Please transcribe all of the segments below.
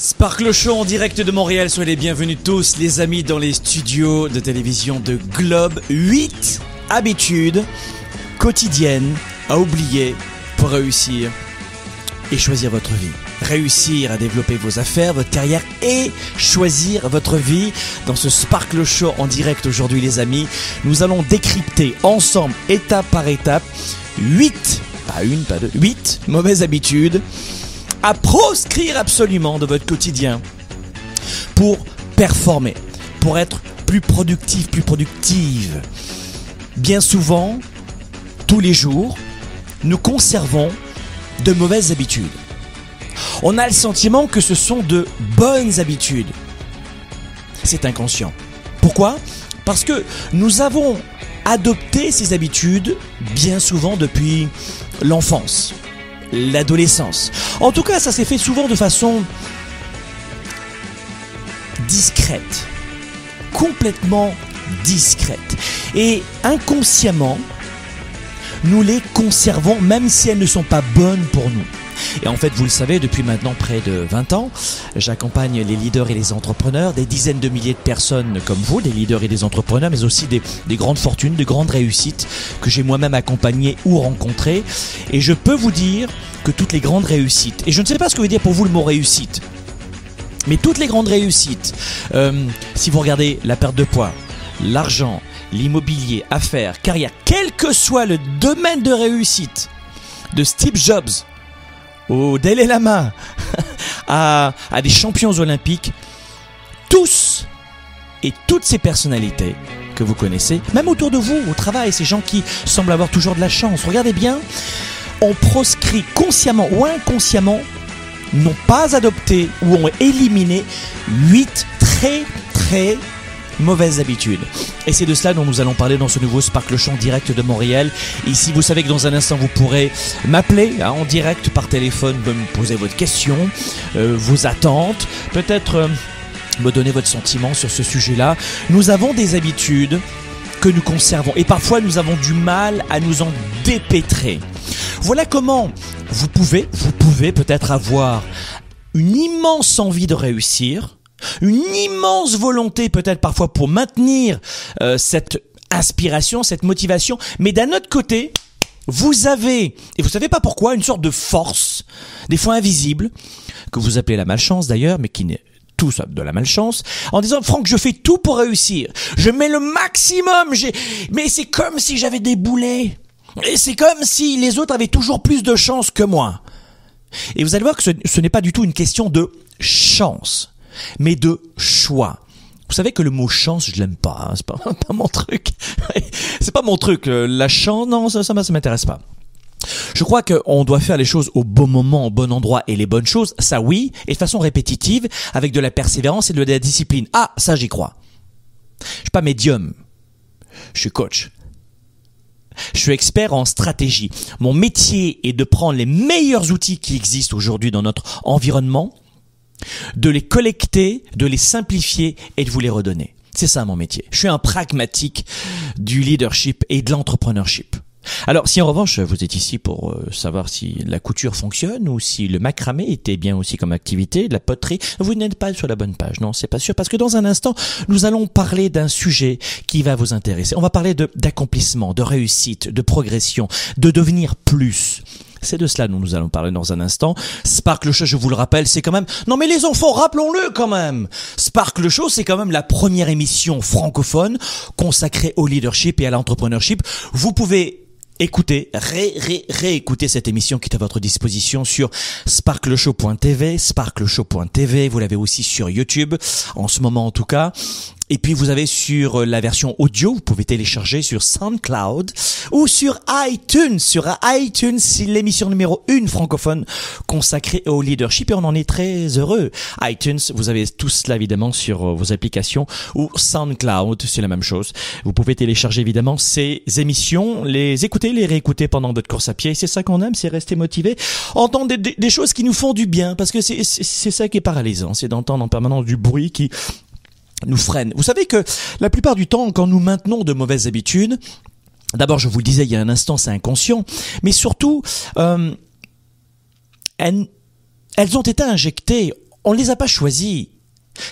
Sparkle Show en direct de Montréal, soyez les bienvenus tous les amis dans les studios de télévision de Globe. 8 habitudes quotidiennes à oublier pour réussir et choisir votre vie. Réussir à développer vos affaires, votre carrière et choisir votre vie. Dans ce Sparkle Show en direct aujourd'hui les amis, nous allons décrypter ensemble, étape par étape, 8, pas une, pas deux, 8 mauvaises habitudes à proscrire absolument de votre quotidien pour performer, pour être plus productif, plus productive. Bien souvent, tous les jours, nous conservons de mauvaises habitudes. On a le sentiment que ce sont de bonnes habitudes. C'est inconscient. Pourquoi? Parce que nous avons adopté ces habitudes bien souvent depuis l'enfance l'adolescence. En tout cas, ça s'est fait souvent de façon discrète, complètement discrète. Et inconsciemment, nous les conservons même si elles ne sont pas bonnes pour nous. Et en fait, vous le savez, depuis maintenant près de 20 ans, j'accompagne les leaders et les entrepreneurs, des dizaines de milliers de personnes comme vous, des leaders et des entrepreneurs, mais aussi des, des grandes fortunes, de grandes réussites que j'ai moi-même accompagnées ou rencontrées. Et je peux vous dire que toutes les grandes réussites, et je ne sais pas ce que veut dire pour vous le mot réussite, mais toutes les grandes réussites, euh, si vous regardez la perte de poids, l'argent, l'immobilier, affaires, carrière, quel que soit le domaine de réussite, de Steve Jobs au Dalai Lama, à, à des champions olympiques, tous et toutes ces personnalités que vous connaissez, même autour de vous, au travail, ces gens qui semblent avoir toujours de la chance, regardez bien, ont proscrit consciemment ou inconsciemment, n'ont pas adopté ou ont éliminé huit très très mauvaises habitudes. Et c'est de cela dont nous allons parler dans ce nouveau Sparkle Show direct de Montréal. Ici, vous savez que dans un instant, vous pourrez m'appeler hein, en direct par téléphone, me poser votre question, euh, vos attentes, peut-être euh, me donner votre sentiment sur ce sujet-là. Nous avons des habitudes que nous conservons et parfois nous avons du mal à nous en dépêtrer. Voilà comment vous pouvez, vous pouvez peut-être avoir une immense envie de réussir, une immense volonté peut-être parfois pour maintenir euh, cette inspiration, cette motivation, mais d'un autre côté, vous avez, et vous savez pas pourquoi, une sorte de force, des fois invisible, que vous appelez la malchance d'ailleurs, mais qui n'est tout ça de la malchance, en disant Franck, je fais tout pour réussir, je mets le maximum, mais c'est comme si j'avais des boulets, et c'est comme si les autres avaient toujours plus de chance que moi. Et vous allez voir que ce n'est pas du tout une question de chance mais de choix. Vous savez que le mot chance, je l'aime pas. Hein, c'est pas, mon truc. c'est pas mon truc. La chance, non, ça, ça, ça m'intéresse pas. Je crois qu'on doit faire les choses au bon moment, au bon endroit et les bonnes choses, ça oui, et de façon répétitive, avec de la persévérance et de la discipline. Ah, ça j'y crois. Je suis pas médium. Je suis coach. Je suis expert en stratégie. Mon métier est de prendre les meilleurs outils qui existent aujourd'hui dans notre environnement, de les collecter, de les simplifier et de vous les redonner. C'est ça mon métier. Je suis un pragmatique du leadership et de l'entrepreneurship. Alors, si en revanche vous êtes ici pour euh, savoir si la couture fonctionne ou si le macramé était bien aussi comme activité, de la poterie, vous n'êtes pas sur la bonne page. Non, c'est pas sûr parce que dans un instant, nous allons parler d'un sujet qui va vous intéresser. On va parler d'accomplissement, de réussite, de progression, de devenir plus. C'est de cela dont nous allons parler dans un instant. Sparkle Show, je vous le rappelle, c'est quand même... Non mais les enfants, rappelons-le quand même Sparkle Show, c'est quand même la première émission francophone consacrée au leadership et à l'entrepreneurship. Vous pouvez écoutez, ré, ré, réécoutez cette émission qui est à votre disposition sur sparkleshow.tv, sparkleshow.tv, vous l'avez aussi sur YouTube, en ce moment en tout cas. Et puis vous avez sur la version audio, vous pouvez télécharger sur SoundCloud ou sur iTunes. Sur iTunes, c'est l'émission numéro une francophone consacrée au leadership et on en est très heureux. iTunes, vous avez tout cela évidemment sur euh, vos applications ou SoundCloud, c'est la même chose. Vous pouvez télécharger évidemment ces émissions, les écouter, les réécouter pendant votre course à pied. C'est ça qu'on aime, c'est rester motivé, entendre des, des, choses qui nous font du bien parce que c'est ça qui est paralysant, c'est d'entendre en permanence du bruit qui nous freine. Vous savez que la plupart du temps, quand nous maintenons de mauvaises habitudes, d'abord, je vous le disais il y a un instant, c'est inconscient, mais surtout, euh, elles, ont été injectées. On ne les a pas choisies.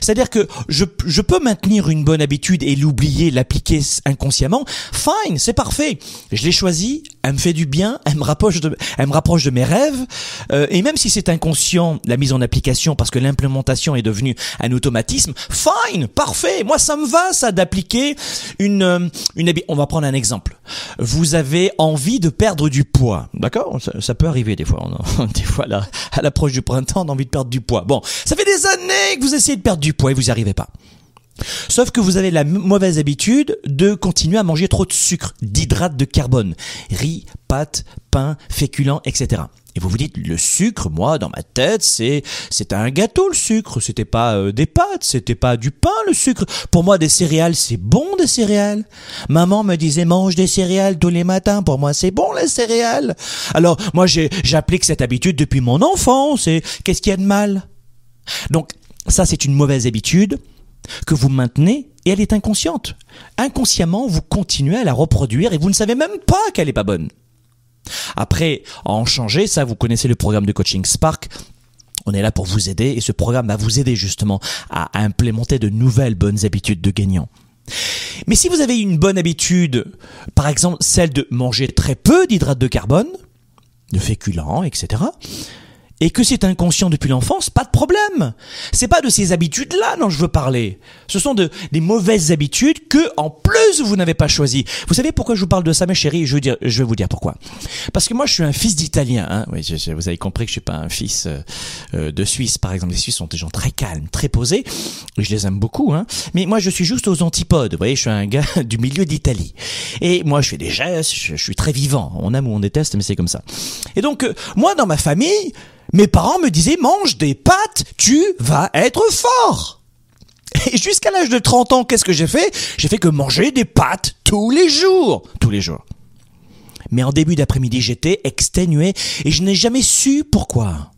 C'est-à-dire que je, je, peux maintenir une bonne habitude et l'oublier, l'appliquer inconsciemment. Fine, c'est parfait. Je l'ai choisi, elle me fait du bien, elle me rapproche de, elle me rapproche de mes rêves. Euh, et même si c'est inconscient, la mise en application, parce que l'implémentation est devenue un automatisme, fine, parfait. Moi, ça me va, ça, d'appliquer une, euh, une. On va prendre un exemple. Vous avez envie de perdre du poids, d'accord? Ça, peut arriver des fois. Des fois, à l'approche du printemps, on a envie de perdre du poids. Bon, ça fait des années que vous essayez de perdre du poids et vous n'y arrivez pas. Sauf que vous avez la mauvaise habitude de continuer à manger trop de sucre, d'hydrates de carbone, riz, pâtes, pain, féculents, etc. Et vous vous dites, le sucre, moi, dans ma tête, c'est, c'est un gâteau, le sucre. C'était pas euh, des pâtes, c'était pas du pain, le sucre. Pour moi, des céréales, c'est bon, des céréales. Maman me disait, mange des céréales tous les matins. Pour moi, c'est bon, les céréales. Alors, moi, j'applique cette habitude depuis mon enfance. Et qu'est-ce qu'il y a de mal? Donc, ça, c'est une mauvaise habitude que vous maintenez et elle est inconsciente. Inconsciemment, vous continuez à la reproduire et vous ne savez même pas qu'elle n'est pas bonne. Après, en changer, ça, vous connaissez le programme de coaching Spark. On est là pour vous aider et ce programme va vous aider justement à implémenter de nouvelles bonnes habitudes de gagnant. Mais si vous avez une bonne habitude, par exemple celle de manger très peu d'hydrates de carbone, de féculents, etc., et que c'est inconscient depuis l'enfance, pas de problème. C'est pas de ces habitudes-là dont je veux parler. Ce sont de, des mauvaises habitudes que, en plus, vous n'avez pas choisi. Vous savez pourquoi je vous parle de ça, mes chéris? Je veux dire, je vais vous dire pourquoi. Parce que moi, je suis un fils d'Italien, hein. Oui, vous avez compris que je suis pas un fils euh, euh, de Suisse, par exemple. Les Suisses sont des gens très calmes, très posés. Je les aime beaucoup, hein. Mais moi, je suis juste aux antipodes. Vous voyez, je suis un gars du milieu d'Italie. Et moi, je fais des gestes, je, suis très vivant. On aime ou on déteste, mais c'est comme ça. Et donc, euh, moi, dans ma famille, mes parents me disaient mange des pâtes, tu vas être fort. Et jusqu'à l'âge de 30 ans, qu'est-ce que j'ai fait? J'ai fait que manger des pâtes tous les jours. Tous les jours. Mais en début d'après-midi, j'étais exténué et je n'ai jamais su pourquoi.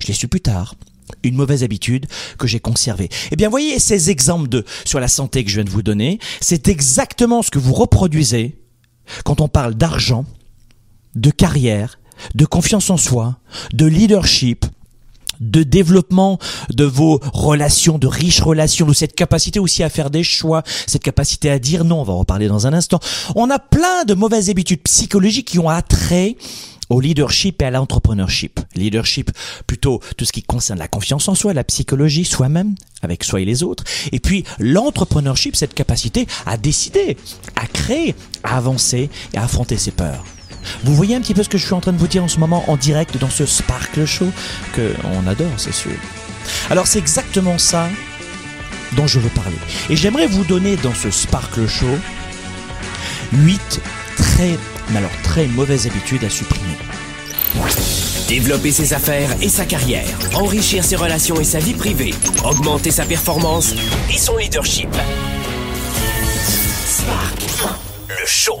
Je l'ai su plus tard. Une mauvaise habitude que j'ai conservée. Eh bien, voyez ces exemples de sur la santé que je viens de vous donner. C'est exactement ce que vous reproduisez quand on parle d'argent, de carrière de confiance en soi, de leadership, de développement de vos relations, de riches relations, de cette capacité aussi à faire des choix, cette capacité à dire non, on va en reparler dans un instant. On a plein de mauvaises habitudes psychologiques qui ont attrait au leadership et à l'entrepreneurship. Leadership, plutôt tout ce qui concerne la confiance en soi, la psychologie, soi-même, avec soi et les autres. Et puis l'entrepreneurship, cette capacité à décider, à créer, à avancer et à affronter ses peurs. Vous voyez un petit peu ce que je suis en train de vous dire en ce moment en direct dans ce Sparkle Show que on adore, c'est sûr. Alors c'est exactement ça dont je veux parler. Et j'aimerais vous donner dans ce Sparkle Show 8 très, très mauvaises habitudes à supprimer. Développer ses affaires et sa carrière, enrichir ses relations et sa vie privée, augmenter sa performance et son leadership. Spark, le show.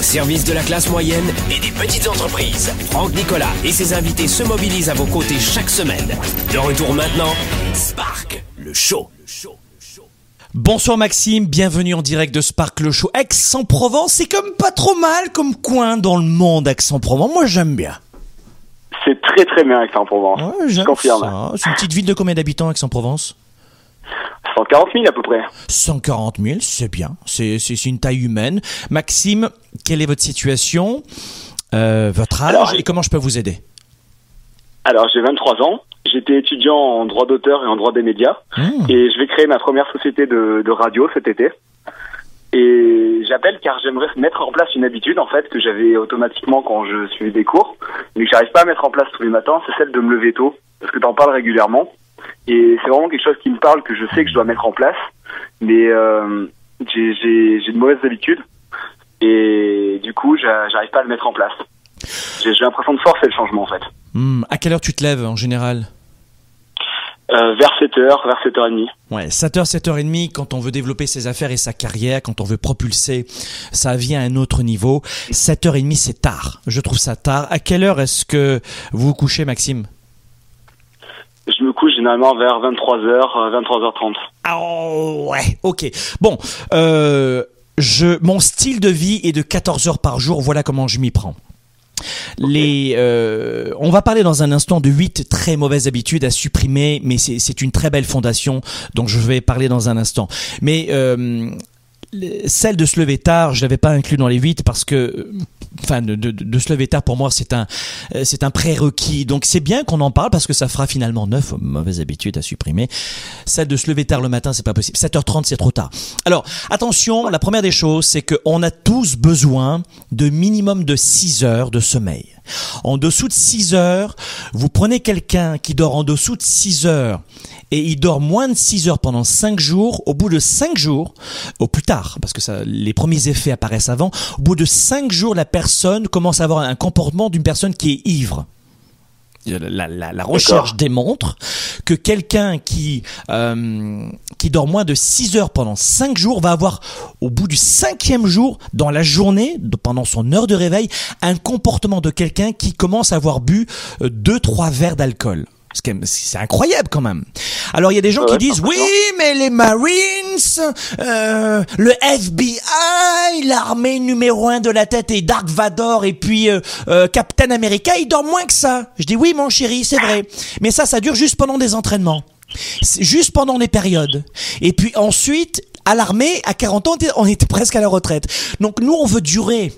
Au service de la classe moyenne et des petites entreprises. Franck Nicolas et ses invités se mobilisent à vos côtés chaque semaine. De retour maintenant, Spark, le show. Bonsoir Maxime, bienvenue en direct de Spark le Show. Aix-en-Provence, c'est comme pas trop mal comme coin dans le monde Aix-en-Provence. Moi j'aime bien. C'est très très bien Aix-en-Provence. Ouais, je j'aime confirme. C'est une petite ville de combien d'habitants Aix-en-Provence? 140 000 à peu près. 140 000, c'est bien. C'est une taille humaine. Maxime, quelle est votre situation Euh, Votre âge Alors, et comment je peux vous aider? Alors j'ai 23 ans. J'étais étudiant en droit d'auteur et en droit des médias. Mmh. Et je vais créer ma première société de, de radio cet été. Et j'appelle car j'aimerais mettre en place une habitude en fait que j'avais automatiquement quand je suivais des cours, mais que j'arrive pas à mettre en place tous les matins, c'est celle de me lever tôt, parce que t'en parles régulièrement. Et c'est vraiment quelque chose qui me parle, que je sais que je dois mettre en place, mais euh, j'ai de mauvaises habitudes, et du coup j'a- j'arrive pas à le mettre en place. J'ai j'ai l'impression de forcer le changement en fait. Hmm, À quelle heure tu te lèves en général? Euh, vers 7h, vers 7h30. Ouais, 7h, 7h30, quand on veut développer ses affaires et sa carrière, quand on veut propulser sa vie à un autre niveau, 7h30 c'est tard. Je trouve ça tard. À quelle heure est-ce que vous vous couchez, Maxime? Je me couche généralement vers 23h, 23h30. Ah ouais, ok. Bon, euh, je, mon style de vie est de 14 heures par jour, voilà comment je m'y prends. Les, euh, on va parler dans un instant de huit très mauvaises habitudes à supprimer, mais c'est une très belle fondation, donc je vais parler dans un instant. Mais euh, le- celle de se lever tard, je l'avais pas inclus dans les huit parce que, euh, enfin, de, de, de se lever tard pour moi c'est un, euh, c'est un prérequis. Donc c'est bien qu'on en parle parce que ça fera finalement neuf mauvaises habitudes à supprimer. Celle de se lever tard le matin, c'est pas possible. 7h30, c'est trop tard. Alors, attention, la première des choses, c'est qu'on a tous besoin de minimum de 6 heures de sommeil. En dessous de 6 heures, vous prenez quelqu'un qui dort en dessous de 6 heures et il dort moins de 6 heures pendant 5 jours, au bout de 5 jours, au plus tard, parce que les premiers effets apparaissent avant, au bout de 5 jours, la personne commence à avoir un comportement d'une personne qui est ivre. La, la- la recherche démontre que quelqu'un qui euh, qui dort moins de 6 heures pendant 5 jours va avoir au bout du cinquième jour dans la journée pendant son heure de réveil un comportement de quelqu'un qui commence à avoir bu 2 trois verres d'alcool. C'est incroyable quand même. Alors il y a des gens Ouais, qui disent oui mais les Marines, euh, le FBI, l'armée numéro un de la tête et Dark Vador et puis euh, euh, Captain America, ils dorment moins que ça. Je dis oui mon chéri, c'est vrai. Mais ça, ça dure juste pendant des entraînements. Juste pendant des périodes. Et puis ensuite, à l'armée, à 40 ans, on était presque à la retraite. Donc nous, on veut durer.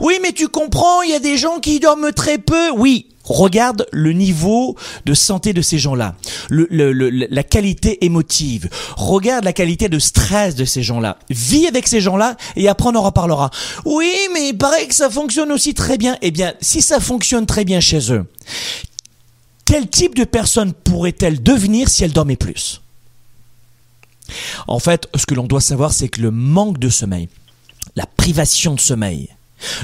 Oui, mais tu comprends, il y a des gens qui dorment très peu. Oui, regarde le niveau de santé de ces gens-là, le, le- le- la qualité émotive. Regarde la qualité de stress de ces gens-là. Vis avec ces gens-là et après on en reparlera. Oui, mais il paraît que ça fonctionne aussi très bien. Eh bien, si ça fonctionne très bien chez eux, quel type de personne pourrait-elle devenir si elle dormait plus? En fait, ce que l'on doit savoir, c'est que le manque de sommeil, la privation de sommeil,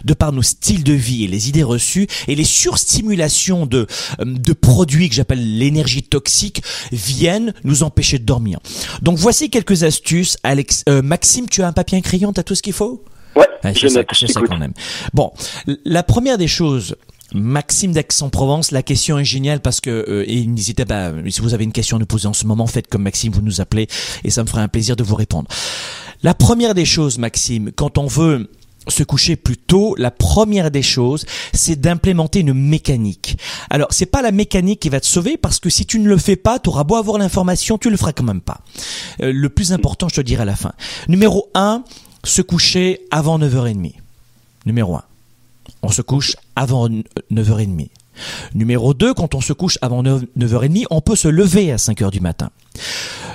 de par nos styles de vie et les idées reçues et les surstimulations de, euh, de produits que j'appelle l'énergie toxique viennent nous empêcher de dormir. Donc voici quelques astuces. Alex, euh, Maxime, tu as un papier et un crayon, t'as tout ce qu'il faut? Ouais, je c'est je qu'on aime. Bon, la première des choses, Maxime d'Aix-en-Provence, la question est géniale parce que euh, et n'hésitez pas, euh, si vous avez une question à nous poser en ce moment, faites comme Maxime, vous nous appelez et ça me fera un plaisir de vous répondre. La première des choses, Maxime, quand on veut se coucher plus tôt, la première des choses, c'est d'implémenter une mécanique. Alors, c'est pas la mécanique qui va te sauver parce que si tu ne le fais pas, tu auras beau avoir l'information, tu le feras quand même pas. Euh, le plus important, je te dirai à la fin. Numéro 1, se coucher avant 9h30. Numéro 1. On se couche avant 9h30. Numéro 2, quand on se couche avant 9, 9h30, on peut se lever à 5h du matin.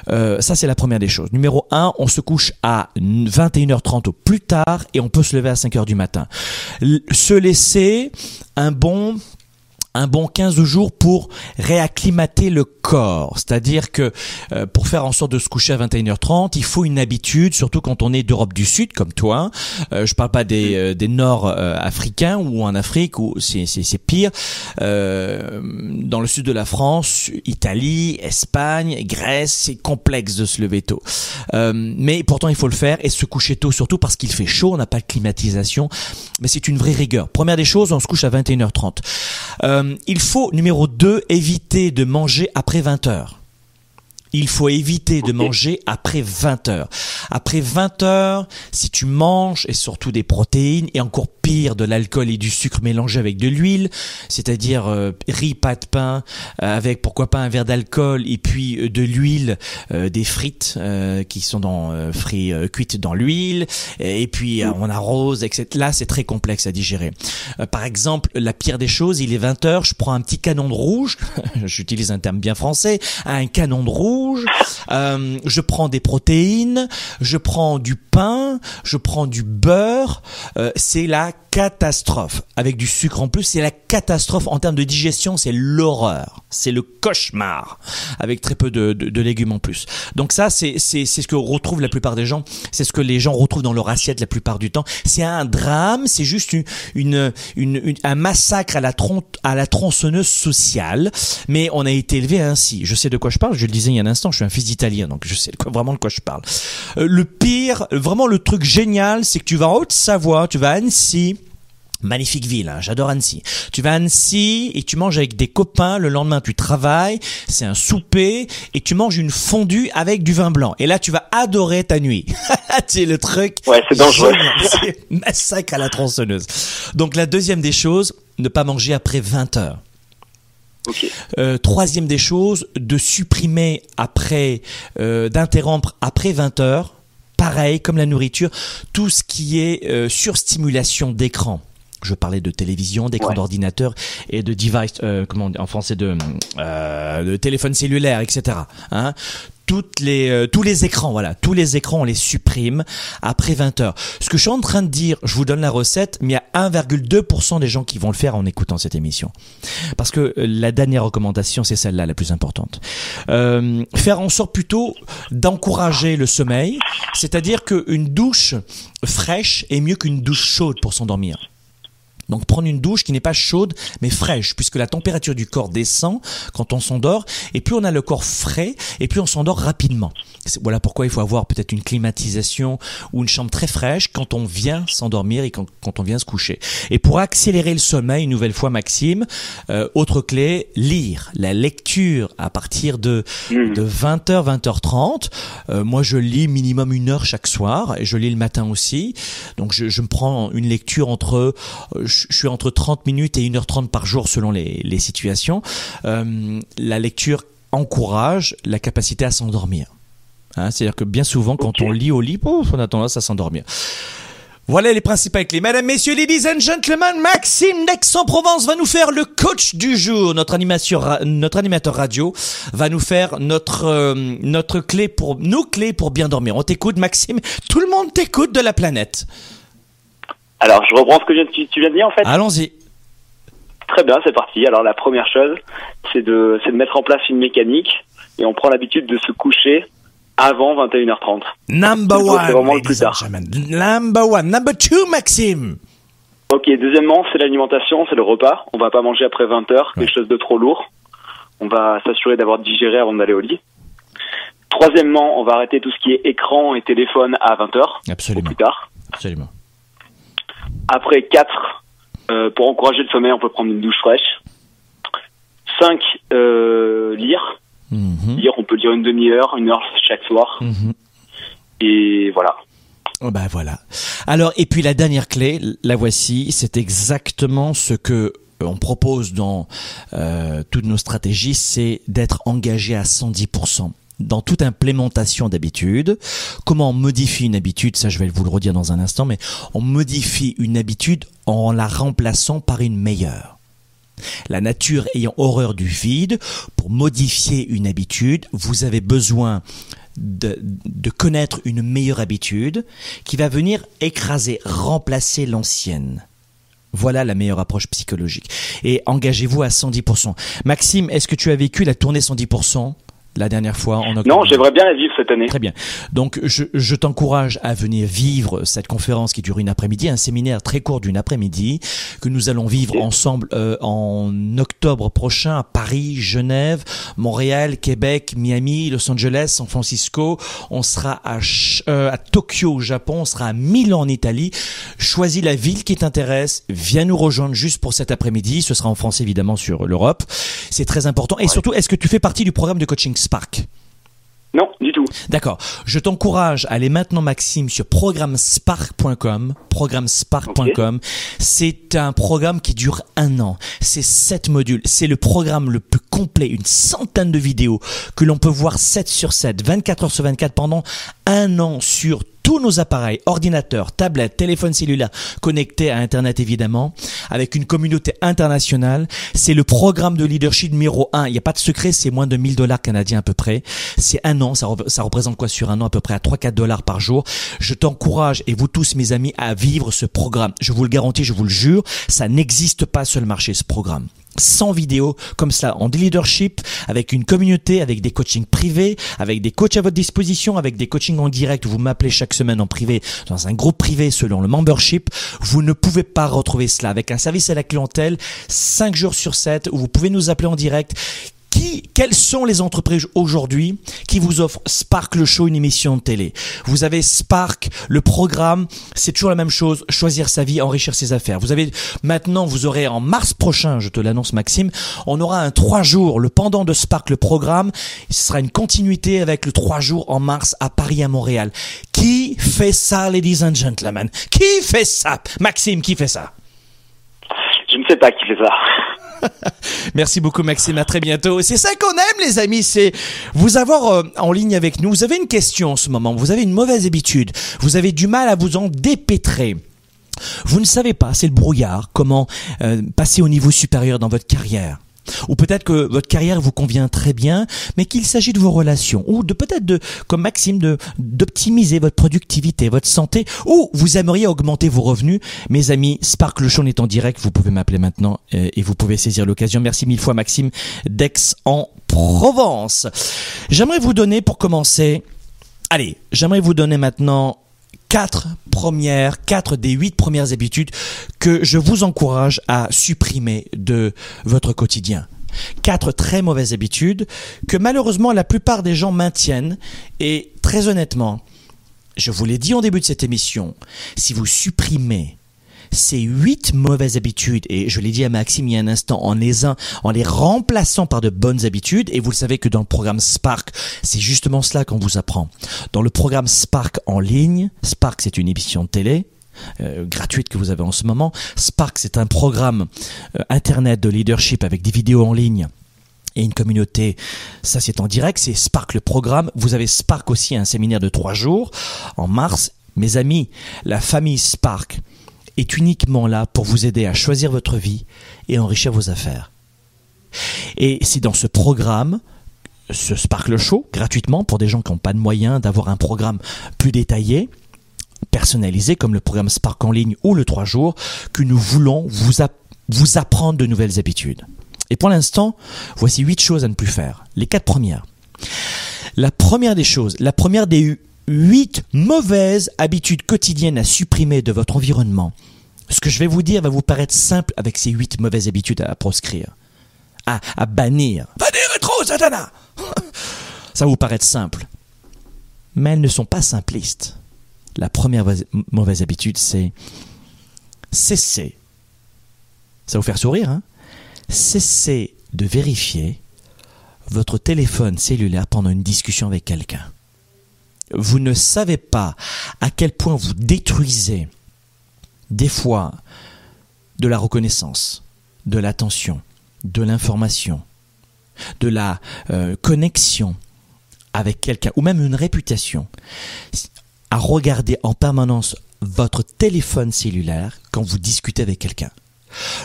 Euh, ça, c'est la première des choses. Numéro 1, on se couche à 21h30 au plus tard et on peut se lever à 5h du matin. Se laisser un bon un bon 15 jours pour réacclimater le corps. C'est-à-dire que euh, pour faire en sorte de se coucher à 21h30, il faut une habitude, surtout quand on est d'Europe du Sud comme toi. Euh, je parle pas des, euh, des Nord africains ou en Afrique où c'est, c'est, pire. dans le sud de la France, Italie, Espagne, Grèce, c'est complexe de se lever tôt. mais pourtant il faut le faire et se coucher tôt surtout parce qu'il fait chaud, on n'a pas de climatisation. Mais c'est une vraie rigueur. Première des choses, on se couche à 21h30. Euh, il faut, numéro 2, éviter de manger après 20 heures. Il faut éviter de manger après 20 heures. Après 20 heures, si tu manges et surtout des protéines et encore pire de l'alcool et du sucre mélangés avec de l'huile, c'est-à-dire euh, riz, pâte, pain euh, avec pourquoi pas un verre d'alcool et puis euh, de l'huile, des frites qui sont dans frites cuites dans l'huile et puis on arrose, etc. Là, c'est très complexe à digérer. par exemple, la pire des choses, il est 20 heures, je prends un petit canon de rouge, j'utilise un terme bien français, un canon de rouge euh, je prends des protéines, je prends du pain, je prends du beurre. Euh, c'est catastrophe. Avec du sucre en plus, c'est la catastrophe en termes de digestion, c'est l'horreur. C'est le cauchemar. Avec très peu de, légumes en plus. Donc ça, c'est, ce que retrouvent la plupart des gens. C'est ce que les gens retrouvent dans leur assiette la plupart du temps. C'est un drame, c'est juste un massacre à la, tron tronçonneuse sociale. Mais on a été élevé ainsi. Je sais de quoi je parle, je le disais il y a un instant, je suis un fils d'italien, donc je sais vraiment de quoi je parle. Euh, le pire, vraiment le truc génial, c'est que tu vas en Haute-Savoie, tu vas à Annecy, Magnifique ville, hein, j'adore Annecy. Tu vas à Annecy et tu manges avec des copains, le lendemain tu travailles, c'est un souper et tu manges une fondue avec du vin blanc. Et là tu vas adorer ta nuit. c'est le truc. Ouais, c'est dangereux. C'est massacre à la tronçonneuse. Donc la deuxième des choses, ne pas manger après 20 heures. Okay. Euh, troisième des choses, de supprimer après, euh, d'interrompre après 20 heures, pareil comme la nourriture, tout ce qui est euh, surstimulation d'écran je parlais de télévision, d'écran d'ordinateur et de device, euh, comment en français de, euh, de téléphone cellulaire, etc. Hein toutes les, euh, tous les écrans, voilà, tous les écrans, on les supprime après 20 heures. Ce que je suis en train de dire, je vous donne la recette, mais il y a 1,2% des gens qui vont le faire en écoutant cette émission. Parce que euh, la dernière recommandation, c'est celle-là, la plus importante. Euh, faire en sorte plutôt d'encourager le sommeil, c'est-à-dire qu'une douche fraîche est mieux qu'une douche chaude pour s'endormir. Donc prendre une douche qui n'est pas chaude mais fraîche, puisque la température du corps descend quand on s'endort, et plus on a le corps frais, et plus on s'endort rapidement. Voilà pourquoi il faut avoir peut-être une climatisation ou une chambre très fraîche quand on vient s'endormir et quand, on vient se coucher. Et pour accélérer le sommeil, une nouvelle fois Maxime, euh, autre clé, lire. La lecture à partir de, mmh. de 20h, 20h30. Euh, moi je lis minimum une heure chaque soir, et je lis le matin aussi. Donc je, je me prends une lecture entre... Euh, je suis entre 30 minutes et 1h30 par jour selon les, les situations. Euh, la lecture encourage la capacité à s'endormir. Hein, C'est-à-dire que bien souvent, quand on lit au lit, on a tendance à s'endormir. Voilà les principales clés. Mesdames, messieurs, ladies and gentlemen, Maxime d'Aix-en-Provence va nous faire le coach du jour. Notre animateur, notre animateur radio va nous faire notre, euh, notre clé pour, nos clés pour bien dormir. On t'écoute, Maxime. Tout le monde t'écoute de la planète. Alors, je reprends ce que tu, viens de dire en fait. Allons-y. Très bien, c'est parti. Alors, la première chose, c'est de, de mettre en place une mécanique et on prend l'habitude de se coucher avant 21h30. Number one. C'est vraiment le plus tard. Number one. Number two, Maxime. Ok, deuxièmement, c'est l'alimentation, c'est le repas. On va pas manger après 20h, quelque chose de trop lourd. On va s'assurer d'avoir digéré avant d'aller au lit. Troisièmement, on va arrêter tout ce qui est écran et téléphone à 20h. Absolument. plus tard. Absolument. Après 4, euh, pour encourager le sommeil, on peut prendre une douche fraîche. 5, euh, lire. Mhm. Lire, on peut lire une demi-heure, une heure chaque soir. Mhm. Et voilà. Bah voilà. Alors et puis la dernière clé, la voici, c'est exactement ce que euh, on propose dans toutes nos stratégies, c'est d'être engagé à 110% dans toute implémentation d'habitude. Comment on modifie une habitude, ça je vais vous le redire dans un instant, mais on modifie une habitude en la remplaçant par une meilleure. La nature ayant horreur du vide, pour modifier une habitude, vous avez besoin de, de, connaître une meilleure habitude qui va venir écraser, remplacer l'ancienne. Voilà la meilleure approche psychologique. Et engagez-vous à 110%. Maxime, est-ce que tu as vécu la tournée 110% la dernière fois en octobre. Non, j'aimerais bien la vivre cette année. Très bien. Donc, je, je t'encourage à venir vivre cette conférence qui dure une après-midi, un séminaire très court d'une après-midi que nous allons vivre ensemble euh, en octobre prochain à Paris, Genève, Montréal, Québec, Miami, Los Angeles, San Francisco. On sera à, euh, à Tokyo au Japon, on sera à Milan en Italie. Choisis la ville qui t'intéresse, viens nous rejoindre juste pour cet après-midi. Ce sera en français évidemment sur l'Europe. C'est très important. Et surtout, est-ce que tu fais partie du programme de coaching Spark Non, du tout. D'accord. Je t'encourage à aller maintenant, Maxime, sur programmespark.com. Programmespark.com. C'est un programme qui dure un an. C'est sept modules. C'est le programme le plus complet. Une centaine de vidéos que l'on peut voir 7 sur 7, 24 heures sur 24 pendant un an sur tous nos appareils, ordinateurs, tablettes, téléphones cellulaires connectés à Internet évidemment, avec une communauté internationale. C'est le programme de leadership numéro un. Il n'y a pas de secret, c'est moins de 1000 dollars canadiens à peu près. C'est un an, ça, ça représente quoi sur un an? À peu près à 3-4 dollars par jour. Je t'encourage et vous tous mes amis à vivre ce programme. Je vous le garantis, je vous le jure, ça n'existe pas sur le marché ce programme. 100 vidéos comme ça en leadership, avec une communauté, avec des coachings privés, avec des coachs à votre disposition, avec des coachings en direct. où Vous m'appelez chaque semaine en privé dans un groupe privé selon le membership. Vous ne pouvez pas retrouver cela avec un service à la clientèle 5 jours sur 7 où vous pouvez nous appeler en direct. Qui, quelles sont les entreprises aujourd'hui qui vous offrent Spark le show, une émission de télé? Vous avez Spark, le programme, c'est toujours la même chose, choisir sa vie, enrichir ses affaires. Vous avez maintenant, vous aurez en mars prochain, je te l'annonce Maxime, on aura un 3 jours, le pendant de Spark, le programme, ce sera une continuité avec le 3 jours en mars à Paris, à Montréal. Qui fait ça, ladies and gentlemen? Qui fait ça? Maxime, qui fait ça? Je ne sais pas qui fait ça. Merci beaucoup Maxime, à très bientôt. C'est ça qu'on aime les amis, c'est vous avoir euh, en ligne avec nous. Vous avez une question en ce moment, vous avez une mauvaise habitude, vous avez du mal à vous en dépêtrer. Vous ne savez pas, c'est le brouillard, comment euh, passer au niveau supérieur dans votre carrière. Ou peut-être que votre carrière vous convient très bien, mais qu'il s'agit de vos relations, ou de peut-être de, comme Maxime, de d'optimiser votre productivité, votre santé, ou vous aimeriez augmenter vos revenus. Mes amis, Spark le show est en direct, vous pouvez m'appeler maintenant euh, et vous pouvez saisir l'occasion. Merci mille fois Maxime d'Aix en Provence. J'aimerais vous donner pour commencer, allez, j'aimerais vous donner maintenant quatre premières, quatre des huit premières habitudes que je vous encourage à supprimer de votre quotidien. Quatre très mauvaises habitudes que malheureusement la plupart des gens maintiennent et très honnêtement, je vous l'ai dit en début de cette émission, si vous supprimez ces huit mauvaises habitudes, et je l'ai dit à Maxime il y a un instant, en les, un- en les remplaçant par de bonnes habitudes, et vous le savez que dans le programme Spark, c'est justement cela qu'on vous apprend. Dans le programme Spark en ligne, Spark c'est une émission de télé, euh, gratuite que vous avez en ce moment. Spark, c'est un programme euh, internet de leadership avec des vidéos en ligne et une communauté. Ça, c'est en direct. C'est Spark le programme. Vous avez Spark aussi, un séminaire de trois jours en mars. Mes amis, la famille Spark est uniquement là pour vous aider à choisir votre vie et enrichir vos affaires. Et c'est dans ce programme, ce Sparkle Show, gratuitement, pour des gens qui n'ont pas de moyens d'avoir un programme plus détaillé, personnalisé, comme le programme Spark en ligne ou le 3 jours, que nous voulons vous, app- vous apprendre de nouvelles habitudes. Et pour l'instant, voici huit choses à ne plus faire. Les quatre premières. La première des choses, la première des hu- huit mauvaises habitudes quotidiennes à supprimer de votre environnement. Ce que je vais vous dire va vous paraître simple avec ces huit mauvaises habitudes à proscrire, à, à bannir. Bannir trop, Satana Ça va vous paraître simple. Mais elles ne sont pas simplistes. La première mauvaise- mauvaise habitude, c'est cesser. Ça va vous faire sourire, hein? Cessez de vérifier votre téléphone cellulaire pendant une discussion avec quelqu'un. Vous ne savez pas à quel point vous détruisez des fois de la reconnaissance, de l'attention, de l'information, de la euh, connexion avec quelqu'un, ou même une réputation, à regarder en permanence votre téléphone cellulaire quand vous discutez avec quelqu'un.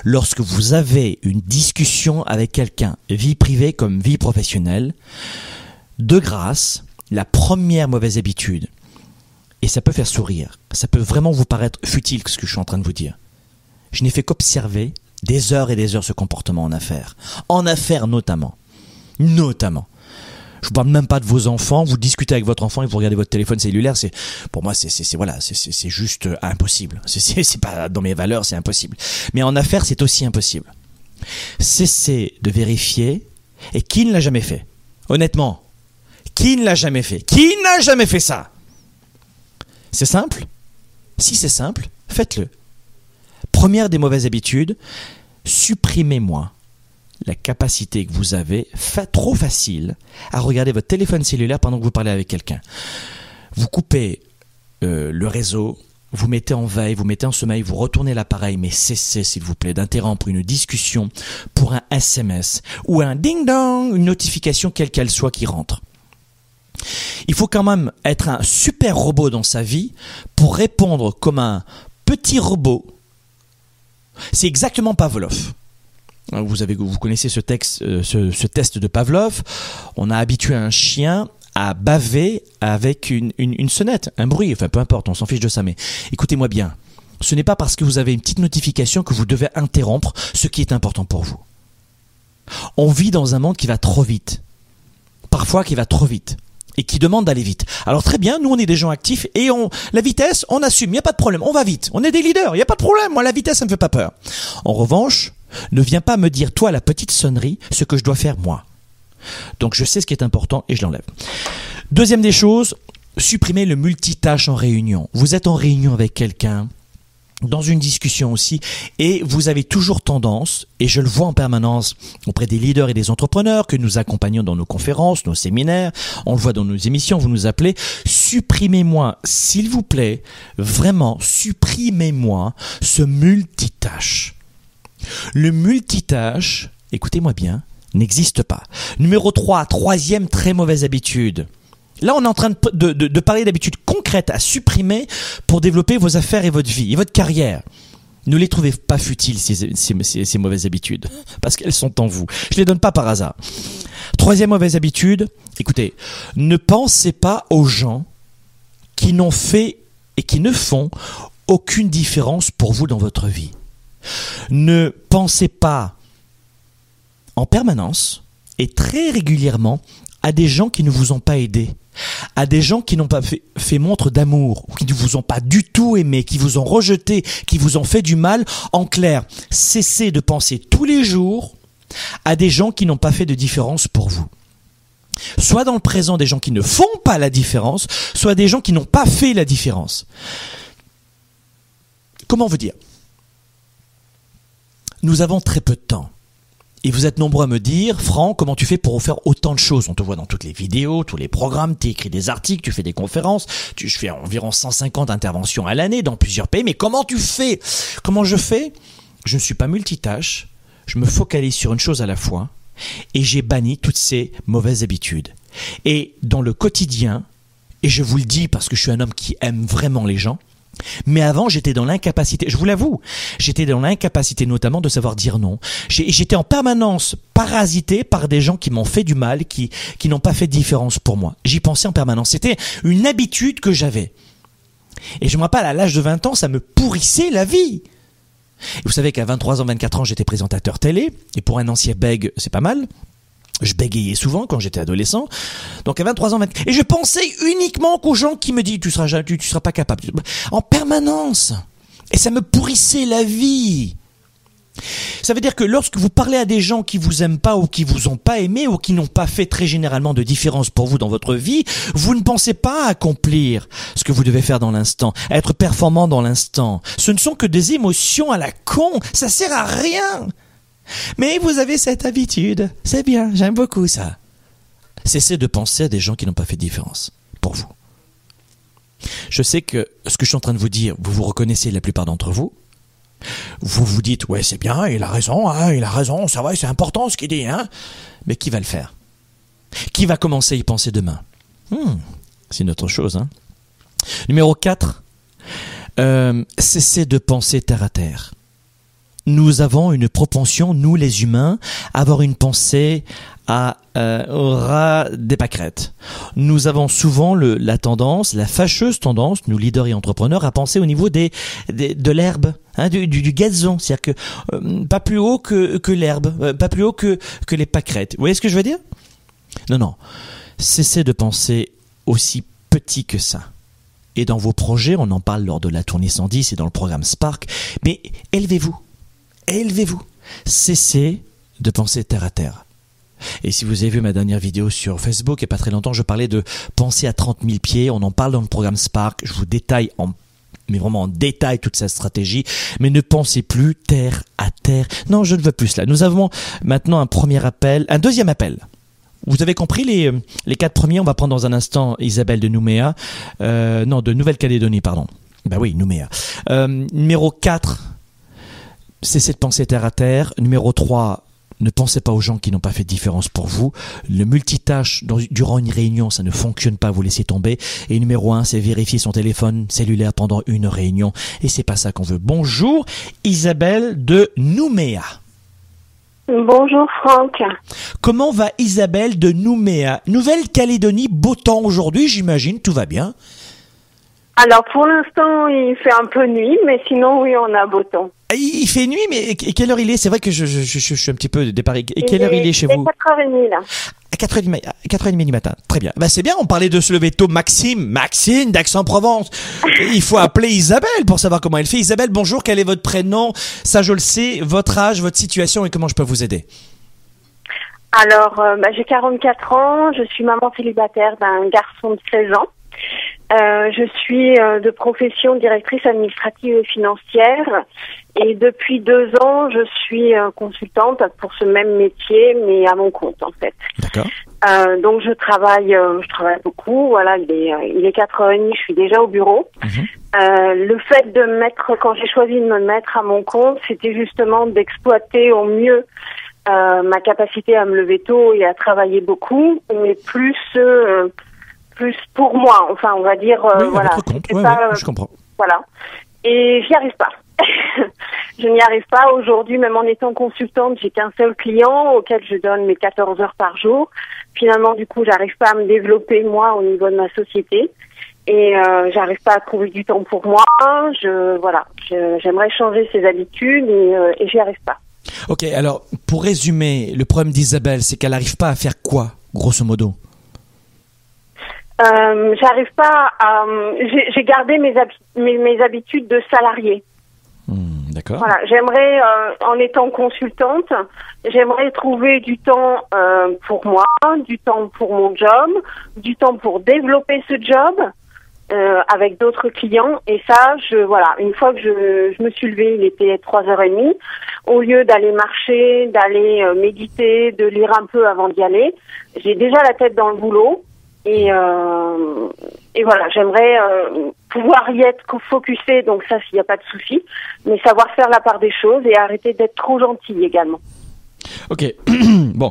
Lorsque vous avez une discussion avec quelqu'un, vie privée comme vie professionnelle, de grâce, la première mauvaise habitude, et ça peut faire sourire, ça peut vraiment vous paraître futile ce que je suis en train de vous dire, je n'ai fait qu'observer des heures et des heures ce comportement en affaires. En affaires notamment. Notamment. Je vous parle même pas de vos enfants. Vous discutez avec votre enfant et vous regardez votre téléphone cellulaire. C'est pour moi, c'est voilà, c'est juste impossible. C'est c'est pas dans mes valeurs, c'est impossible. Mais en affaires, c'est aussi impossible. Cessez de vérifier. Et qui ne l'a jamais fait? Honnêtement, qui ne l'a jamais fait? Qui n'a jamais fait ça? C'est simple. Si c'est simple, faites-le. Première des mauvaises habitudes, supprimez-moi la capacité que vous avez, trop facile, à regarder votre téléphone cellulaire pendant que vous parlez avec quelqu'un. Vous coupez euh, le réseau, vous mettez en veille, vous mettez en sommeil, vous retournez l'appareil, mais cessez s'il vous plaît d'interrompre une discussion pour un SMS ou un ding-dong, une notification quelle qu'elle soit qui rentre. Il faut quand même être un super robot dans sa vie pour répondre comme un petit robot c'est exactement Pavlov. Hein, vous, connaissez ce, texte, euh, test de Pavlov. On a habitué un chien à baver avec une, une, sonnette, un bruit, enfin peu importe, on s'en fiche de ça, mais écoutez-moi bien. Ce n'est pas parce que vous avez une petite notification que vous devez interrompre ce qui est important pour vous. On vit dans un monde qui va trop vite. Parfois qui va trop vite et qui demande d'aller vite. Alors très bien, nous on est des gens actifs et on la vitesse, on assume, il n'y a pas de problème, on va vite. On est des leaders, il n'y a pas de problème, moi la vitesse ça me fait pas peur. En revanche, ne viens pas me dire toi la petite sonnerie ce que je dois faire moi. Donc je sais ce qui est important et je l'enlève. Deuxième des choses, supprimer le multitâche en réunion. Vous êtes en réunion avec quelqu'un, dans une discussion aussi, et vous avez toujours tendance, et je le vois en permanence auprès des leaders et des entrepreneurs que nous accompagnons dans nos conférences, nos séminaires, on le voit dans nos émissions, vous nous appelez, supprimez-moi, s'il vous plaît, vraiment, supprimez-moi ce multitâche. Le multitâche, écoutez-moi bien, n'existe pas. Numéro 3, troisième très mauvaise habitude. Là, on est en train de, parler d'habitudes à supprimer pour développer vos affaires et votre vie et votre carrière. Ne les trouvez pas futiles, ces, mauvaises habitudes, parce qu'elles sont en vous. Je ne les donne pas par hasard. Troisième mauvaise habitude, écoutez, ne pensez pas aux gens qui n'ont fait et qui ne font aucune différence pour vous dans votre vie. Ne pensez pas en permanence et très régulièrement à des gens qui ne vous ont pas aidé à des gens qui n'ont pas fait, montre d'amour, qui ne vous ont pas du tout aimé, qui vous ont rejeté, qui vous ont fait du mal, en clair, cessez de penser tous les jours à des gens qui n'ont pas fait de différence pour vous. Soit dans le présent des gens qui ne font pas la différence, soit des gens qui n'ont pas fait la différence. Comment vous dire? Nous avons très peu de temps. Et vous êtes nombreux à me dire, Franck, comment tu fais pour faire autant de choses? On te voit dans toutes les vidéos, tous les programmes, tu écris des articles, tu fais des conférences, tu fais environ 150 interventions à l'année dans plusieurs pays, mais comment tu fais? Comment je fais? Je ne suis pas multitâche, je me focalise sur une chose à la fois, et j'ai banni toutes ces mauvaises habitudes. Et dans le quotidien, et je vous le dis parce que je suis un homme qui aime vraiment les gens, mais avant, j'étais dans l'incapacité, je vous l'avoue, j'étais dans l'incapacité notamment de savoir dire non. J'étais en permanence parasité par des gens qui m'ont fait du mal, qui, qui n'ont pas fait de différence pour moi. J'y pensais en permanence. C'était une habitude que j'avais. Et je me rappelle, à l'âge de 20 ans, ça me pourrissait la vie. vous savez qu'à 23 ans, 24 ans, j'étais présentateur télé, et pour un ancien bègue, c'est pas mal. Je bégayais souvent quand j'étais adolescent. Donc à 23 ans, et je pensais uniquement qu'aux gens qui me disent tu seras tu, tu seras pas capable en permanence. Et ça me pourrissait la vie. Ça veut dire que lorsque vous parlez à des gens qui vous aiment pas ou qui vous ont pas aimé ou qui n'ont pas fait très généralement de différence pour vous dans votre vie, vous ne pensez pas accomplir ce que vous devez faire dans l'instant, être performant dans l'instant. Ce ne sont que des émotions à la con, ça sert à rien. Mais vous avez cette habitude. C'est bien, j'aime beaucoup ça. Cessez de penser à des gens qui n'ont pas fait de différence pour vous. Je sais que ce que je suis en train de vous dire, vous vous reconnaissez la plupart d'entre vous. Vous vous dites, ouais, c'est bien, il a raison, hein, il a raison, ça va, c'est important ce qu'il dit, hein. Mais qui va le faire? Qui va commencer à y penser demain? Hmm, C'est une autre chose, hein. Numéro 4, euh, cessez de penser terre à terre. Nous avons une propension, nous les humains, à avoir une pensée à euh, ras des pâquerettes. Nous avons souvent la tendance, la fâcheuse tendance, nous leaders et entrepreneurs, à penser au niveau de l'herbe, hein, du, gazon, c'est-à-dire que euh, pas plus haut que, que l'herbe, euh, pas plus haut que, que les pâquerettes. Vous voyez ce que je veux dire? Non, non. Cessez de penser aussi petit que ça. Et dans vos projets, on en parle lors de la tournée 110 et dans le programme Spark, mais élevez-vous, élevez-vous. Cessez de penser terre à terre. Et si vous avez vu ma dernière vidéo sur Facebook, il n'y a pas très longtemps, je parlais de penser à 30 000 pieds. On en parle dans le programme Spark. Je vous détaille en mais vraiment en détail toute sa stratégie, mais ne pensez plus terre à terre. Non, je ne veux plus cela. Nous avons maintenant un premier appel, un deuxième appel. Vous avez compris les, les quatre premiers On va prendre dans un instant Isabelle de Nouméa, euh, non, de Nouvelle-Calédonie, pardon. Bah oui, Nouméa. Euh, numéro 4, cessez de penser terre à terre. Numéro 3, ne pensez pas aux gens qui n'ont pas fait de différence pour vous. Le multitâche dans, durant une réunion, ça ne fonctionne pas, vous laissez tomber. Et numéro un, c'est vérifier son téléphone cellulaire pendant une réunion. Et c'est pas ça qu'on veut. Bonjour, Isabelle de Nouméa. Bonjour Franck. Comment va Isabelle de Nouméa? Nouvelle-Calédonie, beau temps aujourd'hui, j'imagine, tout va bien Alors pour l'instant, il fait un peu nuit, mais sinon oui, on a beau temps. Il fait nuit, mais quelle heure il est? C'est vrai que je, je, je, je suis un petit peu déparé. Et quelle heure il est chez vous? 4h30 là. À 4h30, à 4h30 du matin. Très bien. Bah, c'est bien, on parlait de se lever tôt. Maxime, Maxime d'Aix-en-Provence. il faut appeler Isabelle pour savoir comment elle fait. Isabelle, bonjour, quel est votre prénom? Ça, je le sais. Votre âge, votre situation et comment je peux vous aider? Alors, euh, bah, j'ai 44 ans, je suis maman célibataire d'un garçon de 16 ans. Euh, je suis euh, de profession directrice administrative et financière et depuis deux ans, je suis euh, consultante pour ce même métier, mais à mon compte en fait. D'accord. Euh, donc je travaille, euh, je travaille beaucoup. Voilà, il est, il est 4h30, je suis déjà au bureau. Mhm. le fait de mettre, quand j'ai choisi de me mettre à mon compte, c'était justement d'exploiter au mieux ma capacité à me lever tôt et à travailler beaucoup, mais plus plus pour moi, enfin on va dire oui, voilà. Compte. Ouais, pas, ouais, je comprends. Voilà. Et j'y arrive pas. je n'y arrive pas. Aujourd'hui, même en étant consultante, j'ai qu'un seul client auquel je donne mes 14 heures par jour. Finalement, du coup, j'arrive pas à me développer moi au niveau de ma société. Et euh, j'arrive pas à trouver du temps pour moi. Je voilà, j'aimerais changer ces habitudes et, euh, et j'y arrive pas. Ok, alors pour résumer, le problème d'Isabelle, c'est qu'elle n'arrive pas à faire quoi, grosso modo? Euh, J'arrive pas à. J'ai gardé mes, hab mes, mes habitudes de salarié. Hmm, D'accord. Voilà, j'aimerais, euh, en étant consultante, j'aimerais trouver du temps euh, pour moi, du temps pour mon job, du temps pour développer ce job euh, avec d'autres clients. Et ça, je voilà, une fois que je, je me suis levée, il était trois heures et demie. Au lieu d'aller marcher, d'aller euh, méditer, de lire un peu avant d'y aller, j'ai déjà la tête dans le boulot. Et, euh, et voilà, j'aimerais euh, pouvoir y être focusé, donc ça, s'il n'y a pas de souci, mais savoir faire la part des choses et arrêter d'être trop gentil également. Ok, bon.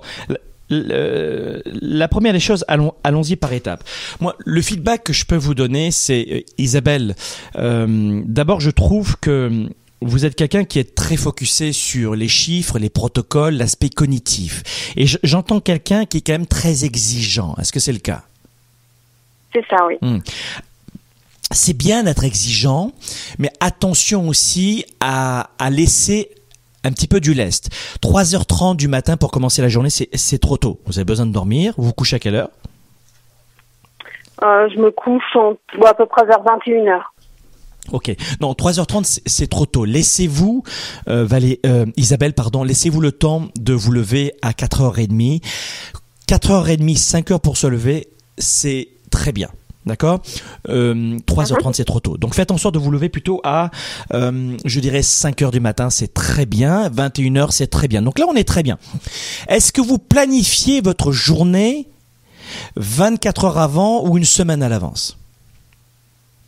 La première des choses, allons, allons-y par étapes. Moi, le feedback que je peux vous donner, c'est euh, Isabelle. D'abord, je trouve que vous êtes quelqu'un qui est très focusé sur les chiffres, les protocoles, l'aspect cognitif. Et j'entends quelqu'un qui est quand même très exigeant. Est-ce que c'est le cas? C'est ça, oui. Hum. C'est bien d'être exigeant, mais attention aussi à, à laisser un petit peu du lest. 3h30 du matin pour commencer la journée, c'est trop tôt. Vous avez besoin de dormir. Vous vous couchez à quelle heure? Euh, Je me couche en, à peu près vers 21h. Ok. Non, 3h30, c'est trop tôt. Laissez-vous, euh, Valé, euh, Isabelle, pardon, laissez-vous le temps de vous lever à 4h30. 4h30, 5h pour se lever, c'est très bien. D'accord euh, 3h30 c'est trop tôt. Donc faites en sorte de vous lever plutôt à, euh, je dirais 5h du matin, c'est très bien. 21h c'est très bien. Donc là on est très bien. Est-ce que vous planifiez votre journée 24 heures avant ou une semaine à l'avance?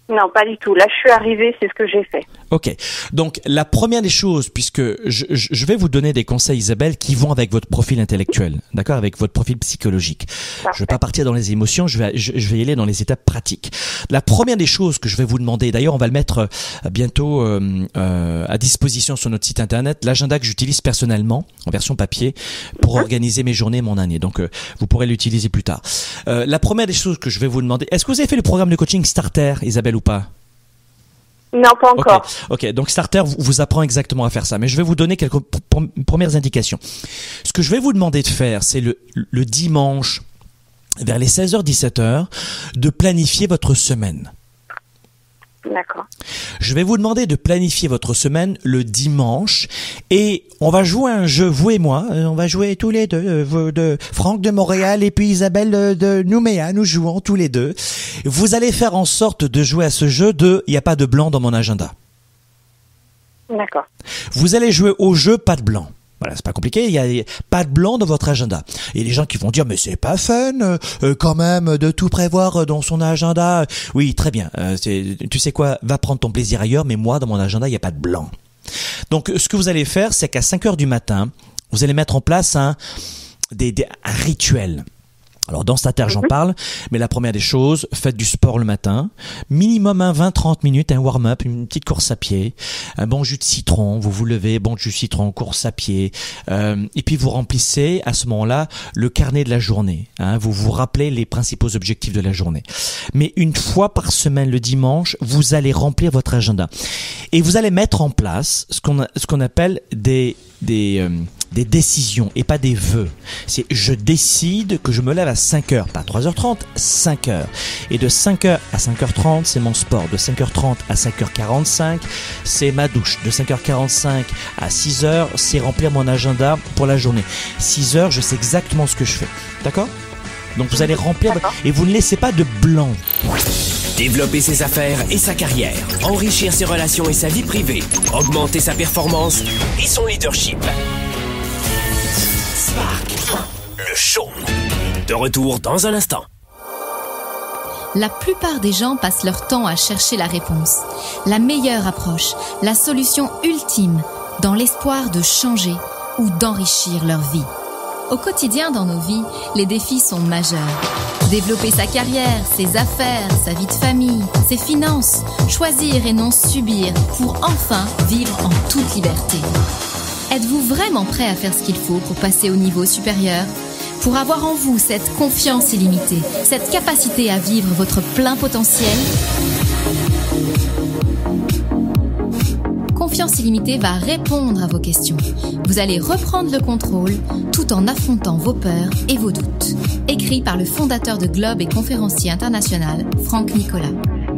Non, pas du tout. Là je suis arrivée, c'est ce que j'ai fait. Ok. Donc la première des choses, puisque je, je- vais vous donner des conseils, Isabelle, qui vont avec votre profil intellectuel, d'accord, avec votre profil psychologique. Je vais pas partir dans les émotions, je vais, je, je vais y aller dans les étapes pratiques. La première des choses que je vais vous demander, d'ailleurs, on va le mettre euh, bientôt euh, euh, à disposition sur notre site internet, l'agenda que j'utilise personnellement en version papier pour organiser mes journées, mon année. Donc euh, vous pourrez l'utiliser plus tard. Euh, la première des choses que je vais vous demander, est-ce que vous avez fait le programme de coaching Starter, Isabelle, ou pas? Non, pas encore. ok. Donc Starter vous, vous apprend exactement à faire ça, mais je vais vous donner quelques premières indications. Ce que je vais vous demander de faire, c'est le, le dimanche vers les 16h-17h de planifier votre semaine. D'accord. Je vais vous demander de planifier votre semaine le dimanche et on va jouer un jeu, vous et moi, euh, on va jouer tous les deux, euh, vous de Franck de Montréal et puis Isabelle euh, de Nouméa, nous jouons tous les deux. Vous allez faire en sorte de jouer à ce jeu de il n'y a pas de blanc dans mon agenda. D'accord. Vous allez jouer au jeu pas de blanc. Voilà, c'est pas compliqué, il y a pas de blanc dans votre agenda. Et les gens qui vont dire mais c'est pas fun euh, euh, quand même de tout prévoir euh, dans son agenda. Oui, très bien. euh, tu sais quoi, va prendre ton plaisir ailleurs, mais moi dans mon agenda, il y a pas de blanc. Donc ce que vous allez faire, c'est qu'à 5 heures du matin, vous allez mettre en place un des, des- un rituel. Alors dans Stater, j'en parle, mais la première des choses, faites du sport le matin, minimum un 20-30 minutes, un warm-up, une petite course à pied, un bon jus de citron, vous vous levez, bon jus de citron, course à pied, euh, et puis vous remplissez à ce moment-là le carnet de la journée. hein, vous vous rappelez les principaux objectifs de la journée. Mais une fois par semaine, le dimanche, vous allez remplir votre agenda et vous allez mettre en place ce qu'on ce qu'on appelle des des euh, des décisions et pas des vœux. C'est je décide que je me lève à 5 heures, pas 3h30, 5 heures. Et de 5 heures à 5h30, c'est mon sport. De 5h30 à 5h45, c'est ma douche. De 5h45 à 6 heures, c'est remplir mon agenda pour la journée. 6 heures, je sais exactement ce que je fais. D'accord? Donc vous allez remplir et vous ne laissez pas de blanc. Développer ses affaires et sa carrière, enrichir ses relations et sa vie privée, augmenter sa performance et son leadership. Le show. De retour dans un instant. La plupart des gens passent leur temps à chercher la réponse, la meilleure approche, la solution ultime, dans l'espoir de changer ou d'enrichir leur vie. Au quotidien dans nos vies, les défis sont majeurs. Développer sa carrière, ses affaires, sa vie de famille, ses finances, choisir et non subir pour enfin vivre en toute liberté. Êtes-vous vraiment prêt à faire ce qu'il faut pour passer au niveau supérieur? Pour avoir en vous cette confiance illimitée, cette capacité à vivre votre plein potentiel? Confiance illimitée va répondre à vos questions. Vous allez reprendre le contrôle tout en affrontant vos peurs et vos doutes. Écrit par le fondateur de Globe et conférencier international, Franck Nicolas.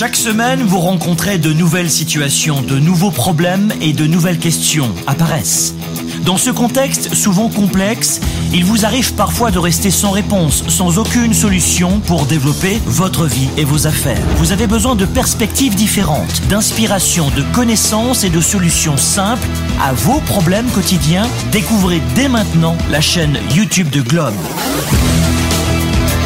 Chaque semaine, vous rencontrez de nouvelles situations, de nouveaux problèmes et de nouvelles questions apparaissent. Dans ce contexte souvent complexe, il vous arrive parfois de rester sans réponse, sans aucune solution pour développer votre vie et vos affaires. Vous avez besoin de perspectives différentes, d'inspiration, de connaissances et de solutions simples à vos problèmes quotidiens. Découvrez dès maintenant la chaîne YouTube de Globe.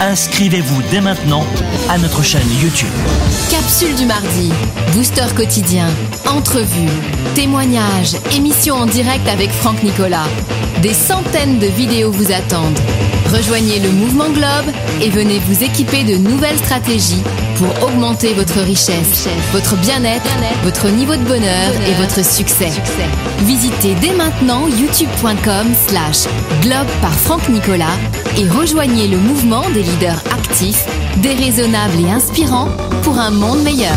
Inscrivez-vous dès maintenant à notre chaîne YouTube. Capsule du mardi, booster quotidien, entrevue, témoignages, émission en direct avec Franck Nicolas. Des centaines de vidéos vous attendent. Rejoignez le mouvement Globe et venez vous équiper de nouvelles stratégies pour augmenter votre richesse, votre bien-être, votre niveau de bonheur et votre succès. Visitez dès maintenant youtube.com slash globe par Franck Nicolas et rejoignez le mouvement des leaders actifs, déraisonnables et inspirants pour un monde meilleur.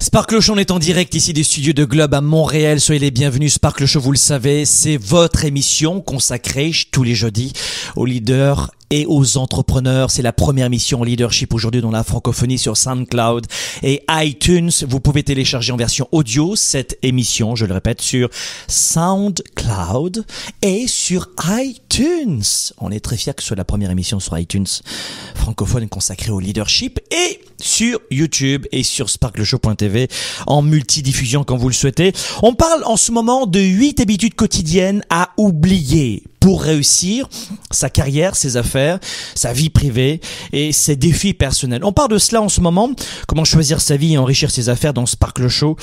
Sparkle Show, on est en direct ici des studios de Globe à Montréal. Soyez les bienvenus. Sparkle Show, vous le savez, c'est votre émission consacrée tous les jeudis aux leaders et aux entrepreneurs. C'est la première mission en leadership aujourd'hui dans la francophonie sur SoundCloud et iTunes. Vous pouvez télécharger en version audio cette émission, je le répète, sur SoundCloud et sur iTunes. On est très fiers que ce soit la première émission sur iTunes francophone consacrée au leadership et sur YouTube et sur sparkleshow.tv en multidiffusion quand vous le souhaitez. On parle en ce moment de 8 habitudes quotidiennes à oublier pour réussir sa carrière, ses affaires, sa vie privée et ses défis personnels. On parle de cela en ce moment, comment choisir sa vie et enrichir ses affaires dans Sparkle Show.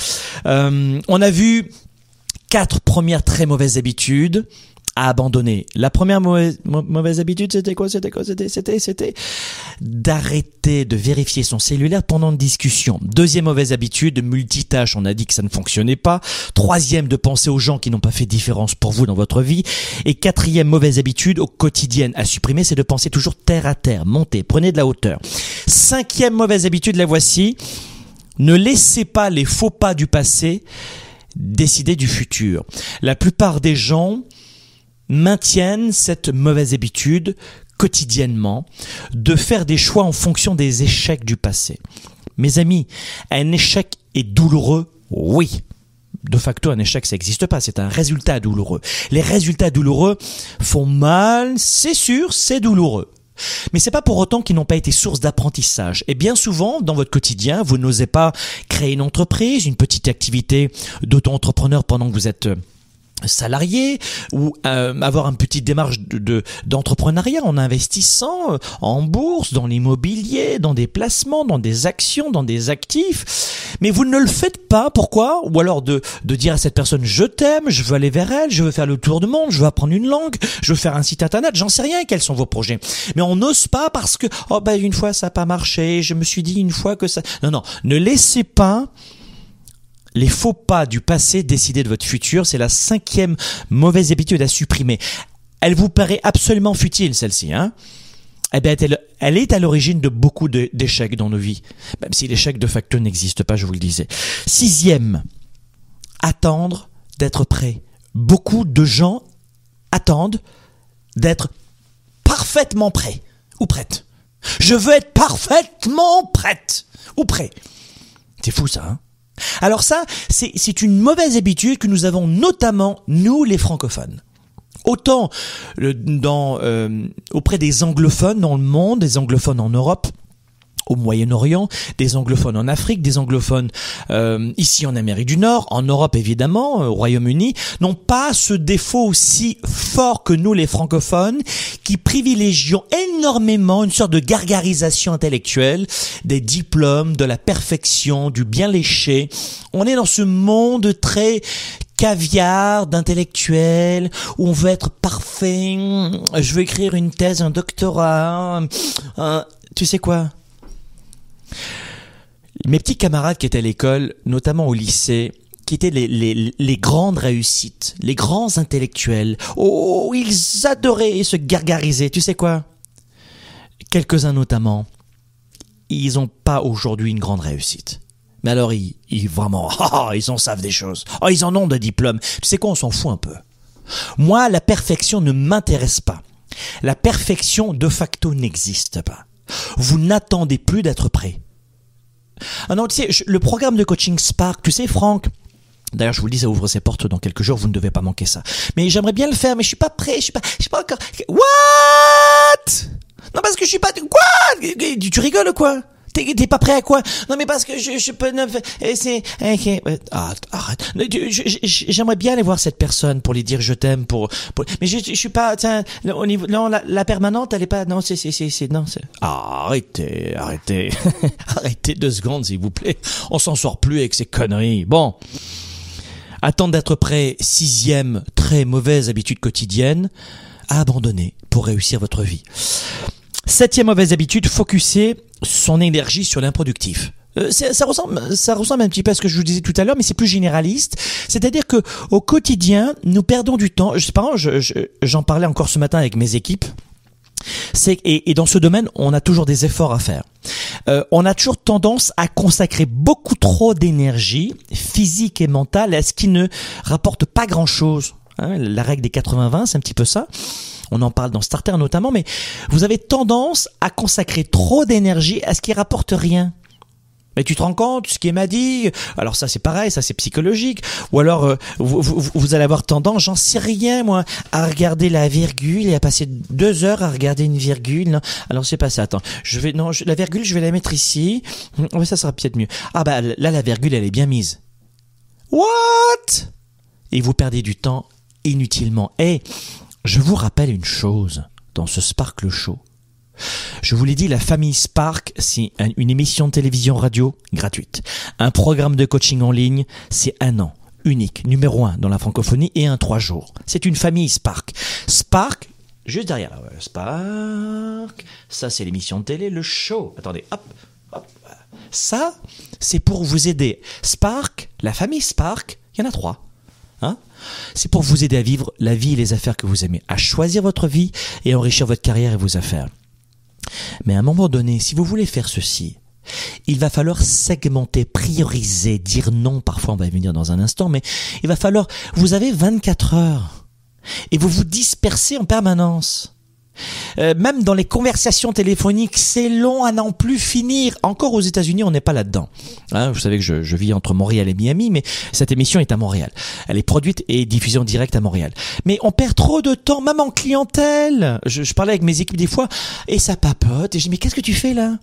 Euh, on a vu quatre premières très mauvaises habitudes à abandonner. La première mauvaise, mauvaise habitude, c'était quoi? C'était quoi? C'était c'était c'était d'arrêter de vérifier son cellulaire pendant une discussion. Deuxième mauvaise habitude, multitâche, on a dit que ça ne fonctionnait pas. Troisième, de penser aux gens qui n'ont pas fait différence pour vous dans votre vie. Et quatrième mauvaise habitude au quotidien à supprimer, c'est de penser toujours terre à terre, montez, prenez de la hauteur. Cinquième mauvaise habitude, la voici. Ne laissez pas les faux pas du passé décider du futur. La plupart des gens maintiennent cette mauvaise habitude quotidiennement de faire des choix en fonction des échecs du passé. Mes amis, un échec est douloureux, oui. De facto, un échec, ça n'existe pas, c'est un résultat douloureux. Les résultats douloureux font mal, c'est sûr, c'est douloureux. Mais c'est pas pour autant qu'ils n'ont pas été source d'apprentissage. Et bien souvent, dans votre quotidien, vous n'osez pas créer une entreprise, une petite activité d'auto-entrepreneur pendant que vous êtes salarié ou euh, avoir une petite démarche de d'entrepreneuriat en investissant euh, en bourse, dans l'immobilier, dans des placements, dans des actions, dans des actifs, mais vous ne le faites pas. Pourquoi? Ou alors de de dire à cette personne je t'aime, je veux aller vers elle, je veux faire le tour du monde, je veux apprendre une langue, je veux faire un site internet, j'en sais rien. Quels sont vos projets? Mais on n'ose pas parce que oh ben une fois ça n'a pas marché, je me suis dit une fois que ça Non non, ne laissez pas les faux pas du passé décider de votre futur, c'est la cinquième mauvaise habitude à supprimer. Elle vous paraît absolument futile, celle-ci, hein eh bien, elle, est à l'origine de beaucoup d'échecs dans nos vies, même si l'échec de facto n'existe pas, je vous le disais. Sixième, attendre d'être prêt. Beaucoup de gens attendent d'être parfaitement prêts ou prêtes. Je veux être parfaitement prête ou prêt. C'est fou ça, hein alors ça, c'est une mauvaise habitude que nous avons notamment, nous les francophones. Autant dans, euh, auprès des anglophones dans le monde, des anglophones en Europe, au Moyen-Orient, des anglophones en Afrique, des anglophones euh, ici en Amérique du Nord, en Europe évidemment, au Royaume-Uni, n'ont pas ce défaut aussi fort que nous les francophones, qui privilégient énormément une sorte de gargarisation intellectuelle, des diplômes, de la perfection, du bien léché. On est dans ce monde très caviar d'intellectuels où on veut être parfait. Je veux écrire une thèse, un doctorat. tu sais quoi? Mes petits camarades qui étaient à l'école, notamment au lycée, qui étaient les, grandes réussites, les grands intellectuels. Oh, ils adoraient se gargariser. Tu sais quoi? Quelques-uns notamment, ils n'ont pas aujourd'hui une grande réussite. Mais alors, ils, vraiment, oh, ils en savent des choses. Oh, ils en ont de diplômes. Tu sais quoi, on s'en fout un peu. Moi, la perfection ne m'intéresse pas. La perfection, de facto, n'existe pas. Vous n'attendez plus d'être prêt. Ah non, tu sais, le programme de coaching Spark, tu sais, Franck, D'ailleurs, je vous le dis, ça ouvre ses portes dans quelques jours, vous ne devez pas manquer ça. Mais j'aimerais bien le faire, mais je suis pas prêt, je suis pas, je suis pas encore. What? Non, parce que je suis pas. Quoi? Tu rigoles quoi? T'es pas prêt à quoi? Non mais parce que je, je peux... C'est... ok, euh, ah, arrête. Je- je- J'aimerais bien aller voir cette personne pour lui dire je t'aime, pour, pour- Mais je, je suis pas... Tiens, au niveau... Non, la, la permanente, elle est pas... Non, c'est... c'est, c'est, c'est- Non, c'est... Ah, arrêtez, arrêtez. arrêtez deux secondes, s'il vous plaît. On s'en sort plus avec ces conneries. Bon. Attendre d'être prêt, sixième très mauvaise habitude quotidienne, à abandonner pour réussir votre vie. Septième mauvaise habitude, focuser son énergie sur l'improductif. Euh, ça ressemble, ça ressemble un petit peu à ce que je vous disais tout à l'heure, mais c'est plus généraliste. C'est-à-dire que au quotidien, nous perdons du temps. Je sais pas, je- je- j'en parlais encore ce matin avec mes équipes. Et, et dans ce domaine, on a toujours des efforts à faire. Euh, on a toujours tendance à consacrer beaucoup trop d'énergie physique et mentale à ce qui ne rapporte pas grand-chose. Hein, la règle des 80-20, c'est un petit peu ça. On en parle dans Starter notamment, mais vous avez tendance à consacrer trop d'énergie à ce qui rapporte rien. Mais tu te rends compte, ce qui m'a dit, alors ça c'est pareil, ça c'est psychologique, ou alors euh, vous, allez avoir tendance, j'en sais rien moi, à regarder la virgule et à passer deux heures à regarder une virgule. Alors c'est pas ça. Attends, je vais non, la virgule, je vais la mettre ici. Ouais, ça sera peut-être mieux. Ah bah là la virgule, elle est bien mise. What? Et vous perdez du temps inutilement. Et je vous rappelle une chose dans ce Sparkle Show. Je vous l'ai dit, la famille Spark, c'est un- une émission de télévision radio gratuite. Un programme de coaching en ligne, c'est un an, unique, numéro un dans la francophonie et un trois jours. C'est une famille Spark. Spark, juste derrière Spark, ça c'est l'émission de télé, le show. Attendez, hop, hop. Ça, c'est pour vous aider. Spark, la famille Spark, il y en a trois. C'est pour vous aider à vivre la vie et les affaires que vous aimez, à choisir votre vie et enrichir votre carrière et vos affaires. Mais à un moment donné, si vous voulez faire ceci, il va falloir segmenter, prioriser, dire non. Parfois, on va y venir dans un instant, mais il va falloir, vous avez 24 heures et vous vous dispersez en permanence. Euh, même dans les conversations téléphoniques, c'est long à n'en plus finir. Encore aux États-Unis, on n'est pas là-dedans. Hein, vous savez que je, je vis entre Montréal et Miami, mais cette émission est à Montréal. Elle est produite et diffusée en direct à Montréal. Mais on perd trop de temps, même en clientèle. Je, je parlais avec mes équipes des fois, et ça papote. Et je dis, mais qu'est-ce que tu fais là?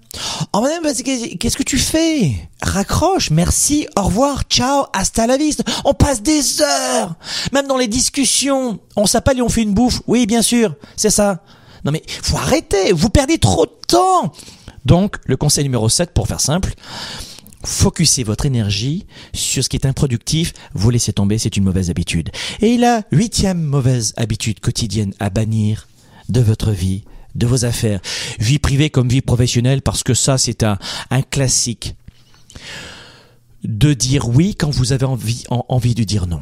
Oh madame, qu'est-ce que tu fais? Raccroche, merci, au revoir, ciao, hasta la vista. On passe des heures. Même dans les discussions, on s'appelle et on fait une bouffe. Oui, bien sûr, c'est ça. Non mais faut arrêter, vous perdez trop de temps. Donc, le conseil numéro 7, pour faire simple, focussez votre énergie sur ce qui est improductif, vous laissez tomber, c'est une mauvaise habitude. Et la huitième mauvaise habitude quotidienne à bannir de votre vie, de vos affaires, vie privée comme vie professionnelle, parce que ça c'est un, un classique. De dire oui quand vous avez envie, en- envie de dire non.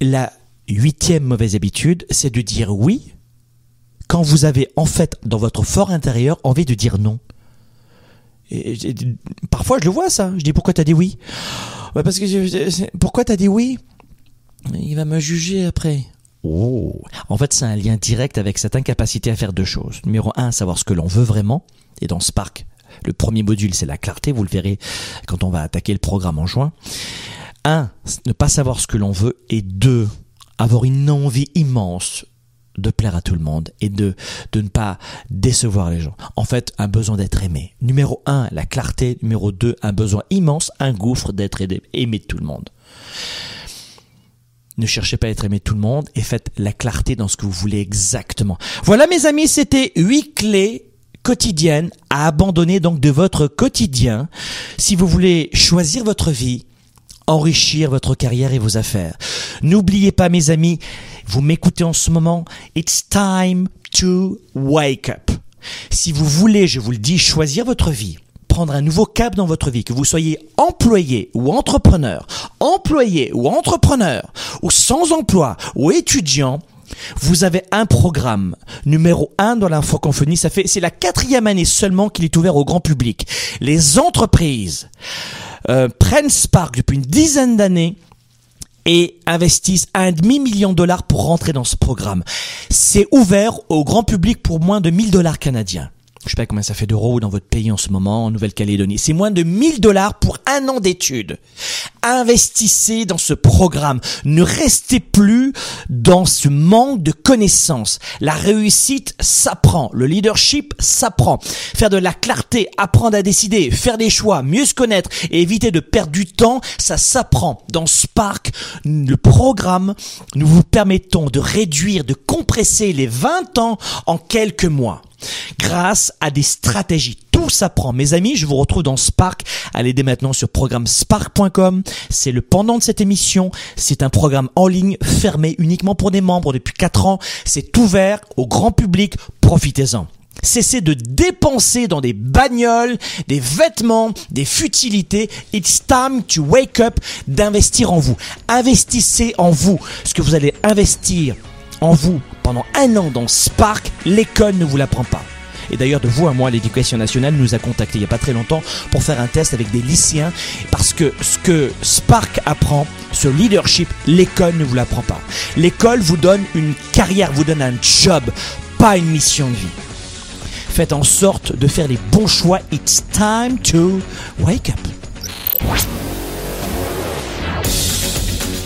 La huitième mauvaise habitude, c'est de dire oui quand vous avez en fait dans votre fort intérieur envie de dire non. Et, parfois je le vois ça. Je dis pourquoi t'as dit oui? Ouais, Parce que je- pourquoi t'as dit oui? Il va me juger après. Oh, en fait c'est un lien direct avec cette incapacité à faire deux choses. Numéro un, savoir ce que l'on veut vraiment. Et dans Spark, le premier module c'est la clarté. Vous le verrez quand on va attaquer le programme en juin. Un, ne pas savoir ce que l'on veut. Et deux, avoir une envie immense de plaire à tout le monde et de, de ne pas décevoir les gens. En fait, un besoin d'être aimé. Numéro un, la clarté. Numéro deux, un besoin immense, un gouffre d'être aimé de tout le monde. Ne cherchez pas à être aimé de tout le monde et faites la clarté dans ce que vous voulez exactement. Voilà mes amis, c'était huit clés quotidiennes à abandonner donc de votre quotidien si vous voulez choisir votre vie, enrichir votre carrière et vos affaires. N'oubliez pas mes amis, vous m'écoutez en ce moment, it's time to wake up. Si vous voulez, je vous le dis, choisir votre vie, prendre un nouveau cap dans votre vie, que vous soyez employé ou entrepreneur, employé ou entrepreneur, ou sans emploi ou étudiant, vous avez un programme numéro un dans francophonie. Ça fait, c'est la quatrième année seulement qu'il est ouvert au grand public. Les entreprises euh, prennent Spark depuis une dizaine d'années et investissent un demi-million de dollars pour rentrer dans ce programme. C'est ouvert au grand public pour moins de 1000 dollars canadiens. Je sais pas combien ça fait d'euros dans votre pays en ce moment, en Nouvelle-Calédonie. C'est moins de 1000 dollars pour un an d'études. Investissez dans ce programme. Ne restez plus dans ce manque de connaissances. La réussite s'apprend. Le leadership s'apprend. Faire de la clarté, apprendre à décider, faire des choix, mieux se connaître et éviter de perdre du temps, ça s'apprend. Dans Spark, le programme, nous vous permettons de réduire, de compresser les 20 ans en quelques mois grâce à des stratégies. Tout s'apprend. Mes amis, je vous retrouve dans Spark. Allez dès maintenant sur programme spark.com. C'est le pendant de cette émission. C'est un programme en ligne fermé uniquement pour des membres depuis 4 ans. C'est ouvert au grand public. Profitez-en. Cessez de dépenser dans des bagnoles, des vêtements, des futilités. It's time to wake up, d'investir en vous. Investissez en vous. Ce que vous allez investir en vous pendant un an dans Spark, l'école ne vous l'apprend pas. Et d'ailleurs, de vous à moi, l'éducation nationale nous a contacté il n'y a pas très longtemps pour faire un test avec des lycéens parce que ce que Spark apprend, ce leadership, l'école ne vous l'apprend pas. L'école vous donne une carrière, vous donne un job, pas une mission de vie. Faites en sorte de faire les bons choix. It's time to wake up.